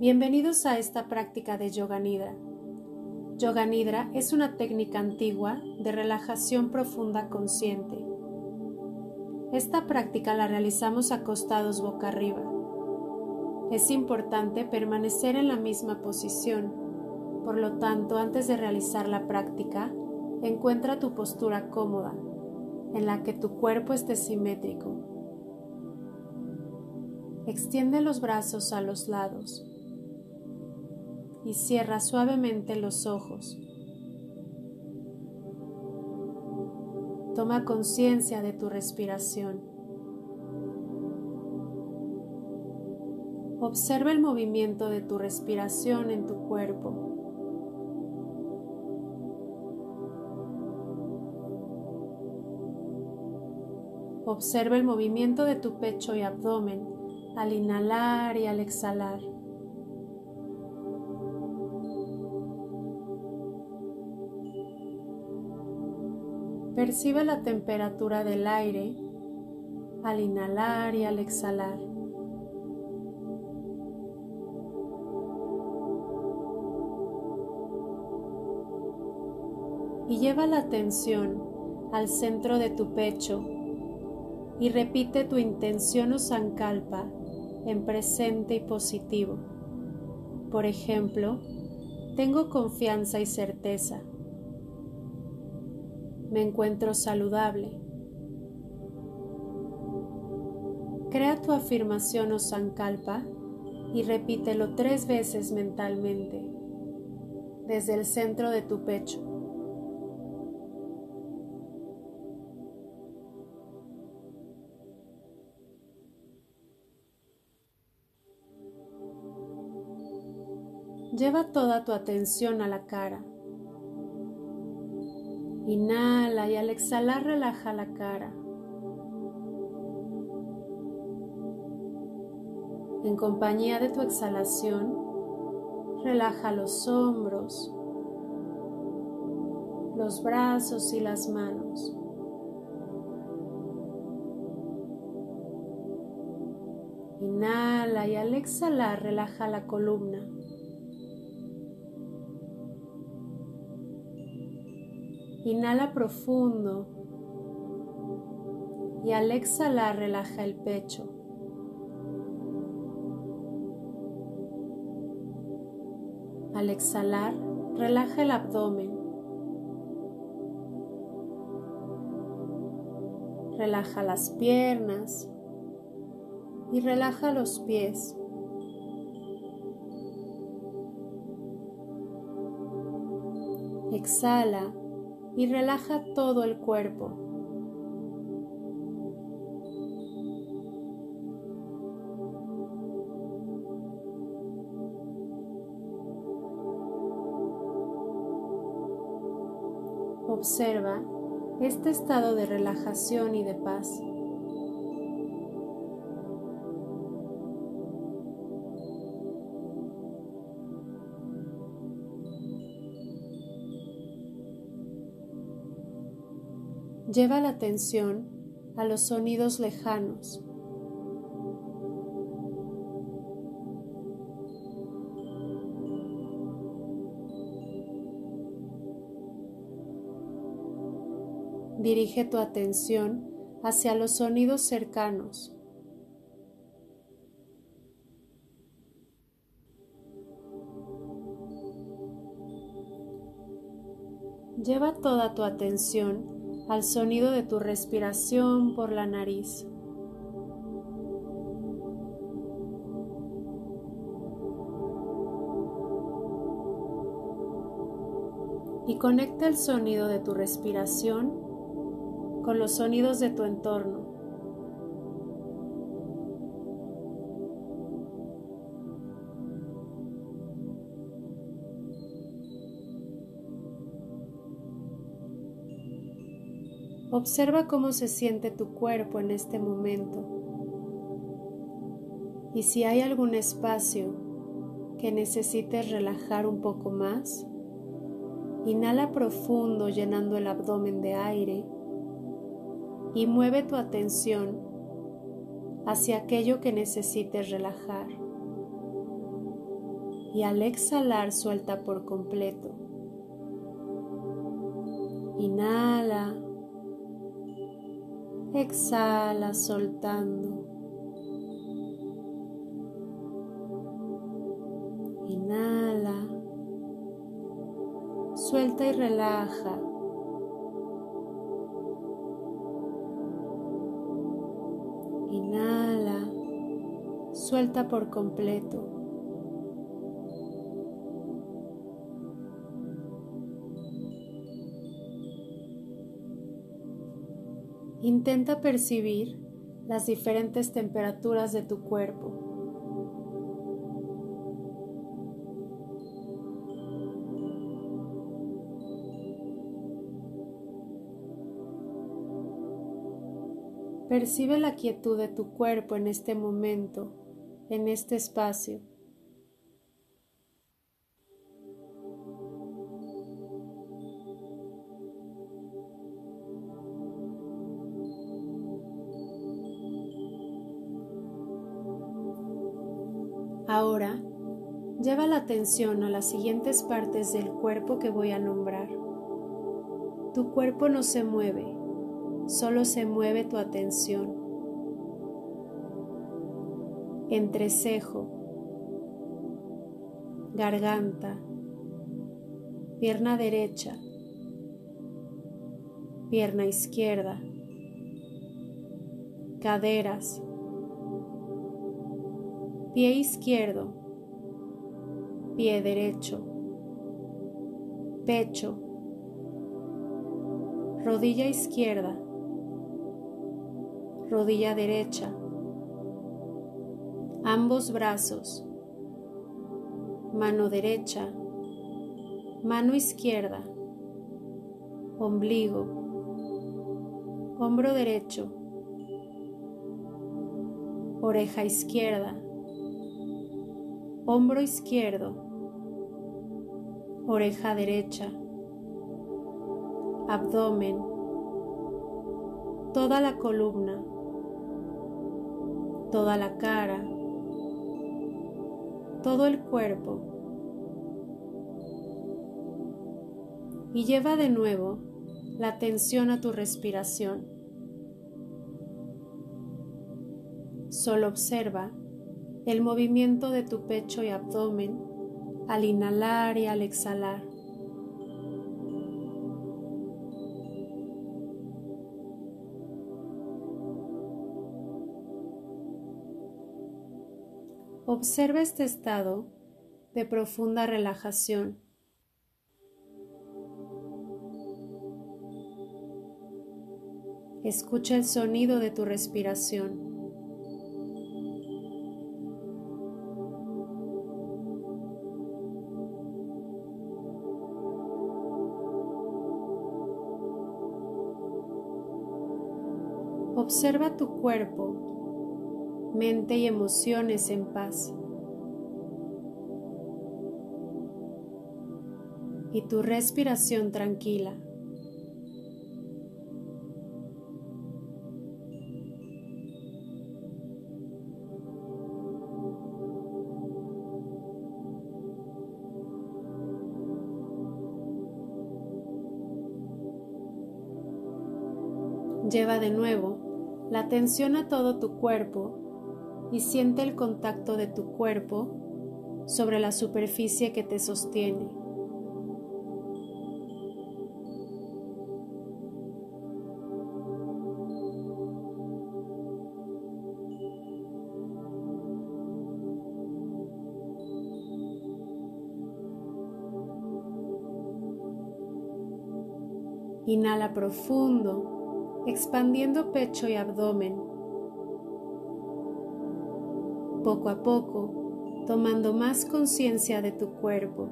Bienvenidos a esta práctica de Yoga Nidra. Yoga Nidra es una técnica antigua de relajación profunda consciente. Esta práctica la realizamos acostados boca arriba. Es importante permanecer en la misma posición, por lo tanto antes de realizar la práctica, encuentra tu postura cómoda, en la que tu cuerpo esté simétrico. Extiende los brazos a los lados y cierra suavemente los ojos. Toma conciencia de tu respiración. Observa el movimiento de tu respiración en tu cuerpo. Observa el movimiento de tu pecho y abdomen al inhalar y al exhalar. Percibe la temperatura del aire al inhalar y al exhalar. Y lleva la atención al centro de tu pecho y repite tu intención o sankalpa en presente y positivo. Por ejemplo, tengo confianza y certeza me encuentro saludable. Crea tu afirmación o sankalpa y repítelo tres veces mentalmente desde el centro de tu pecho. Lleva toda tu atención a la cara. Inhala y al exhalar relaja la cara. En compañía de tu exhalación, relaja los hombros, los brazos y las manos. Inhala y al exhalar relaja la columna. Inhala profundo y al exhalar relaja el pecho. Al exhalar, relaja el abdomen. Relaja las piernas y relaja los pies. Exhala y relaja todo el cuerpo. Observa este estado de relajación y de paz. Lleva la atención a los sonidos lejanos. Dirige tu atención hacia los sonidos cercanos. Lleva toda tu atención al sonido de tu respiración por la nariz. Y conecta el sonido de tu respiración con los sonidos de tu entorno. Observa cómo se siente tu cuerpo en este momento y si hay algún espacio que necesites relajar un poco más, inhala profundo llenando el abdomen de aire y mueve tu atención hacia aquello que necesites relajar. y al exhalar suelta por completo. Inhala, exhala soltando. Inhala, suelta y relaja. Inhala, suelta por completo. Intenta percibir las diferentes temperaturas de tu cuerpo. Percibe la quietud de tu cuerpo en este momento, en este espacio. Atención a las siguientes partes del cuerpo que voy a nombrar. Tu cuerpo no se mueve, solo se mueve tu atención. Entrecejo, garganta, pierna derecha, pierna izquierda, caderas, pie izquierdo, pie derecho, pecho, rodilla izquierda, rodilla derecha, ambos brazos, mano derecha, mano izquierda, ombligo, hombro derecho, oreja izquierda, hombro izquierdo, oreja derecha, abdomen, toda la columna, toda la cara, todo el cuerpo. Y lleva de nuevo la atención a tu respiración. Solo observa el movimiento de tu pecho y abdomen al inhalar y al exhalar. Observa este estado de profunda relajación. Escucha el sonido de tu respiración. Observa tu cuerpo, mente y emociones en paz. Y tu respiración tranquila. Lleva de nuevo la atención a todo tu cuerpo y siente el contacto de tu cuerpo sobre la superficie que te sostiene. Inhala profundo expandiendo pecho y abdomen. Poco a poco, tomando más conciencia de tu cuerpo.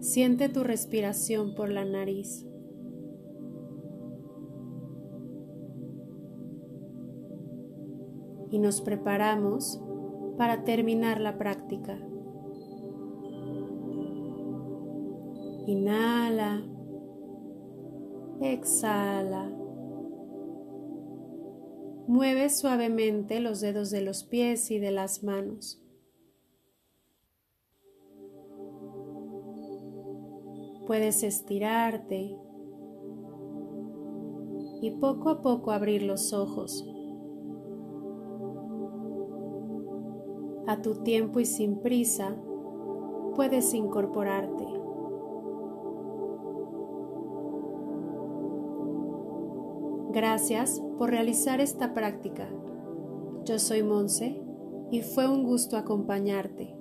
Siente tu respiración por la nariz. Y nos preparamos para terminar la práctica. Inhala. Exhala. Mueve suavemente los dedos de los pies y de las manos. Puedes estirarte y poco a poco abrir los ojos. A tu tiempo y sin prisa, puedes incorporarte. Gracias por realizar esta práctica. Yo soy Monse y fue un gusto acompañarte.